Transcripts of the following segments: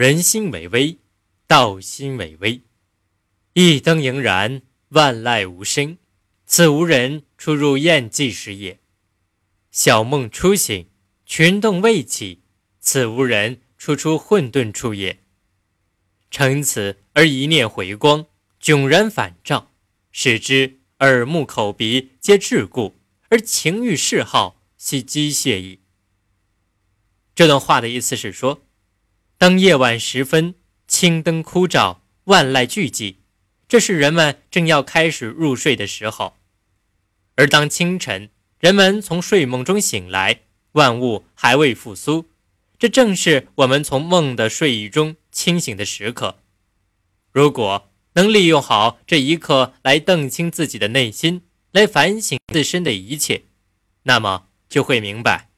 人心为微，道心为微。一灯盈然，万籁无声，此无人出入宴祭时也。小梦初醒，群动未起，此无人初出混沌处也。乘此而一念回光，迥然反照，使之耳目口鼻皆桎梏，而情欲嗜好悉机械矣。这段话的意思是说，当夜晚时分，青灯枯照，万籁俱寂，这是人们正要开始入睡的时候；而当清晨，人们从睡梦中醒来，万物还未复苏，这正是我们从梦的睡意中。清醒的时刻，如果能利用好这一刻来澄清自己的内心，来反省自身的一切，那么就会明白，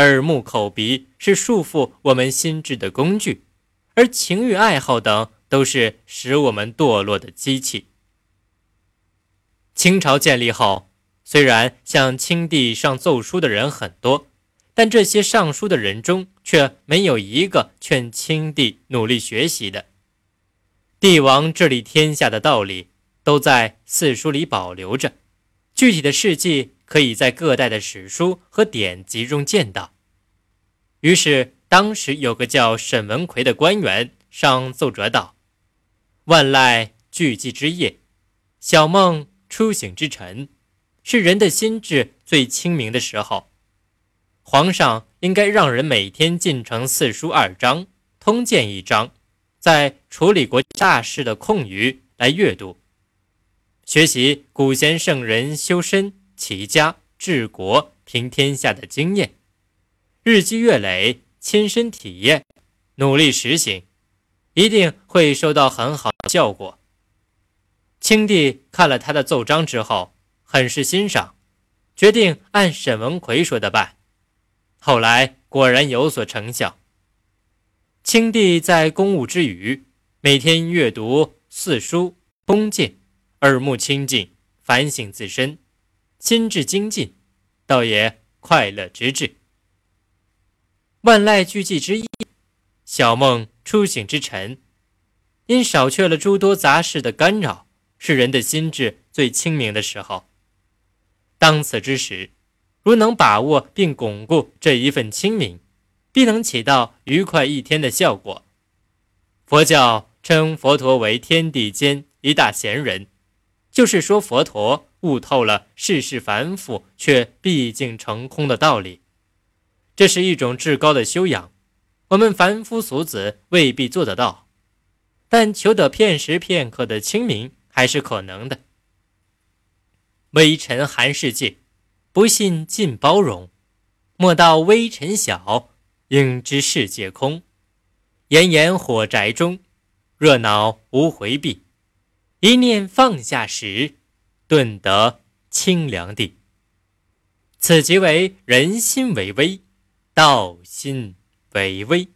耳目口鼻是束缚我们心智的工具，而情欲爱好等都是使我们堕落的机器。清朝建立后，虽然向清帝上奏书的人很多。但这些上书的人中，却没有一个劝清帝努力学习的。帝王治理天下的道理，都在四书里保留着，具体的事迹可以在各代的史书和典籍中见到。于是，当时有个叫沈文奎的官员上奏折道：“万籁俱寂之夜，小梦初醒之晨，是人的心智最清明的时候。”皇上应该让人每天进城四书二章、通鉴一章，在处理国大事的空余来阅读，学习古贤圣人修身、齐家、治国、平天下的经验，日积月累，亲身体验，努力实行，一定会收到很好的效果。清帝看了他的奏章之后，很是欣赏，决定按沈文奎说的办。后来果然有所成效。清帝在公务之余，每天阅读四书通鉴，耳目清净，反省自身，心智精进，倒也快乐之至。万籁俱寂之夜，小梦初醒之晨，因少却了诸多杂事的干扰，是人的心智最清明的时候。当此之时。如能把握并巩固这一份清明，必能起到愉快一天的效果。佛教称佛陀为天地间一大贤人，就是说佛陀悟透了世事繁复却毕竟成空的道理。这是一种至高的修养，我们凡夫俗子未必做得到，但求得片时片刻的清明还是可能的。微尘寒世界。不信尽包容，莫道微尘小，应知世界空。炎炎火宅中，热闹无回避。一念放下时，顿得清凉地。此即为人心为微，道心为微。